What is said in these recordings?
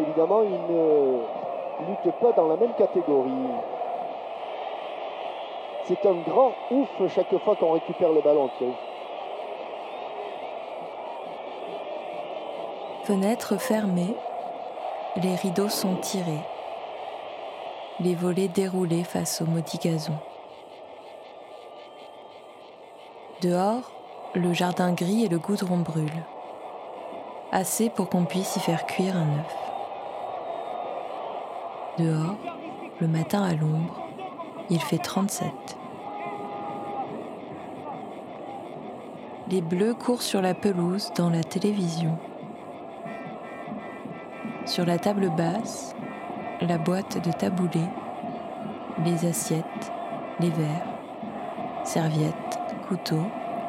Évidemment, ils ne luttent pas dans la même catégorie. C'est un grand ouf chaque fois qu'on récupère le ballon, Fenêtres fermées, les rideaux sont tirés, les volets déroulés face au maudit gazon. Dehors, le jardin gris et le goudron brûlent, assez pour qu'on puisse y faire cuire un œuf. Dehors, le matin à l'ombre, il fait 37. Les bleus courent sur la pelouse dans la télévision. Sur la table basse, la boîte de taboulé, les assiettes, les verres, serviettes, couteaux,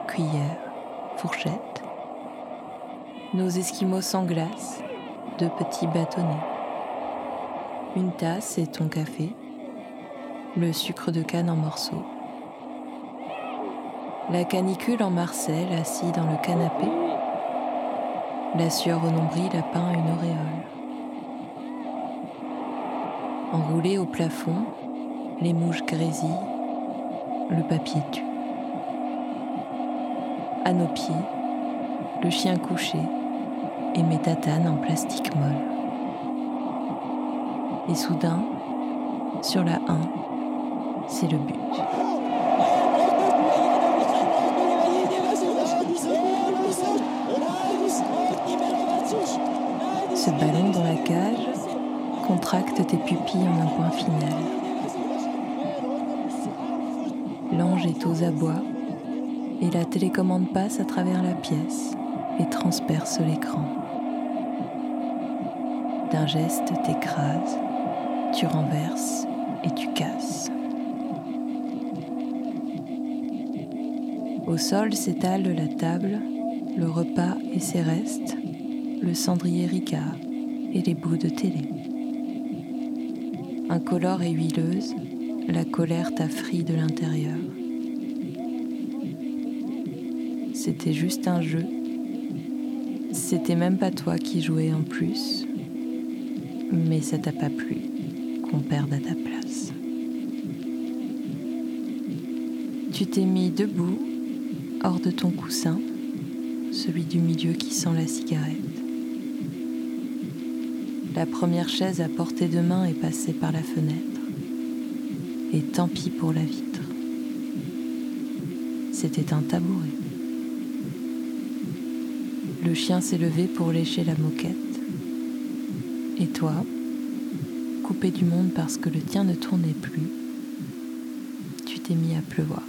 cuillères, fourchettes. Nos esquimaux sans glace, deux petits bâtonnets une tasse et ton café, le sucre de canne en morceaux. La canicule en Marcel assis dans le canapé, la sueur au nombril a peint une auréole. Enroulé au plafond, les mouches grésillent, le papier tue. À nos pieds, le chien couché et mes tatanes en plastique molle. Et soudain, sur la 1, c'est le but. Ce ballon dans la cage contracte tes pupilles en un point final. L'ange est aux abois et la télécommande passe à travers la pièce et transperce l'écran. D'un geste t'écrase tu renverses et tu casses. Au sol s'étale la table, le repas et ses restes, le cendrier Ricard et les bouts de télé. Incolore et huileuse, la colère t'affrie de l'intérieur. C'était juste un jeu. C'était même pas toi qui jouais en plus. Mais ça t'a pas plu qu'on à ta place. Tu t'es mis debout, hors de ton coussin, celui du milieu qui sent la cigarette. La première chaise à portée de main est passée par la fenêtre. Et tant pis pour la vitre. C'était un tabouret. Le chien s'est levé pour lécher la moquette. Et toi, du monde parce que le tien ne tournait plus, tu t'es mis à pleuvoir.